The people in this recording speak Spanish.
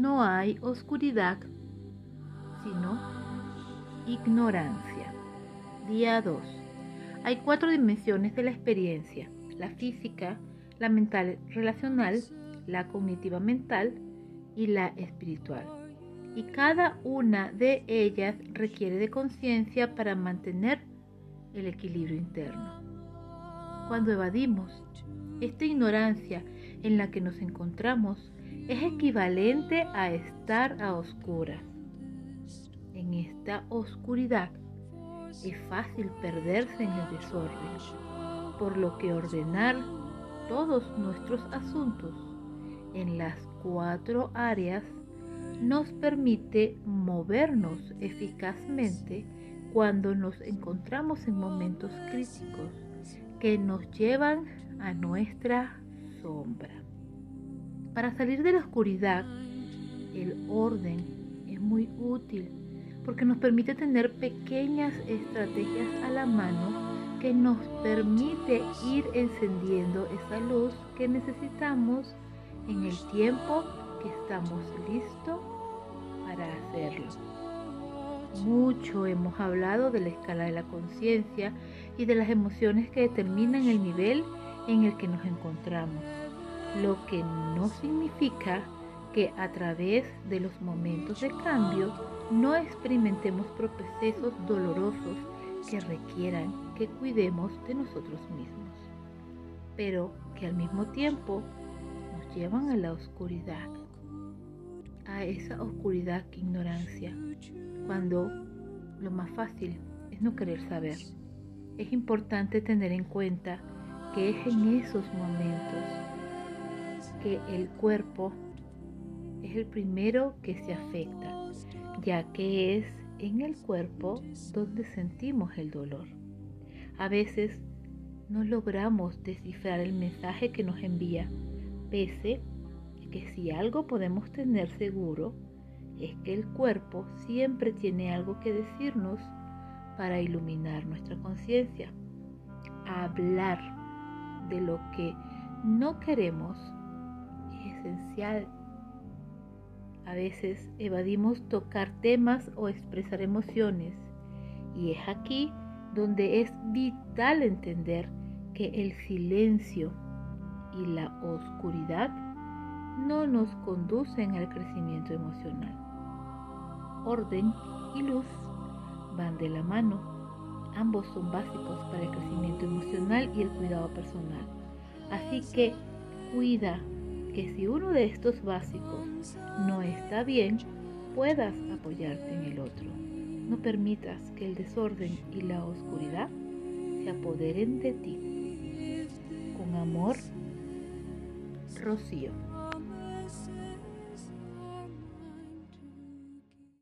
no hay oscuridad, sino ignorancia. Día 2. Hay cuatro dimensiones de la experiencia, la física, la mental relacional, la cognitiva mental y la espiritual. Y cada una de ellas requiere de conciencia para mantener el equilibrio interno. Cuando evadimos esta ignorancia en la que nos encontramos, es equivalente a estar a oscuras. En esta oscuridad es fácil perderse en el desorden, por lo que ordenar todos nuestros asuntos en las cuatro áreas nos permite movernos eficazmente cuando nos encontramos en momentos críticos que nos llevan a nuestra sombra. Para salir de la oscuridad, el orden es muy útil porque nos permite tener pequeñas estrategias a la mano que nos permite ir encendiendo esa luz que necesitamos en el tiempo que estamos listos para hacerlo. Mucho hemos hablado de la escala de la conciencia y de las emociones que determinan el nivel en el que nos encontramos, lo que no significa que a través de los momentos de cambio no experimentemos procesos dolorosos que requieran que cuidemos de nosotros mismos, pero que al mismo tiempo nos llevan a la oscuridad, a esa oscuridad que ignorancia, cuando lo más fácil es no querer saber. Es importante tener en cuenta que es en esos momentos que el cuerpo es el primero que se afecta, ya que es en el cuerpo donde sentimos el dolor. A veces no logramos descifrar el mensaje que nos envía, pese a que si algo podemos tener seguro es que el cuerpo siempre tiene algo que decirnos para iluminar nuestra conciencia. Hablar de lo que no queremos A veces evadimos tocar temas o expresar emociones y es aquí donde es vital entender que el silencio y la oscuridad no nos conducen al crecimiento emocional. Orden y luz van de la mano. Ambos son básicos para el crecimiento emocional y el cuidado personal. Así que cuida que si uno de estos básicos no está bien, puedas apoyarte en el otro. No permitas que el desorden y la oscuridad se apoderen de ti. Con amor, Rocío.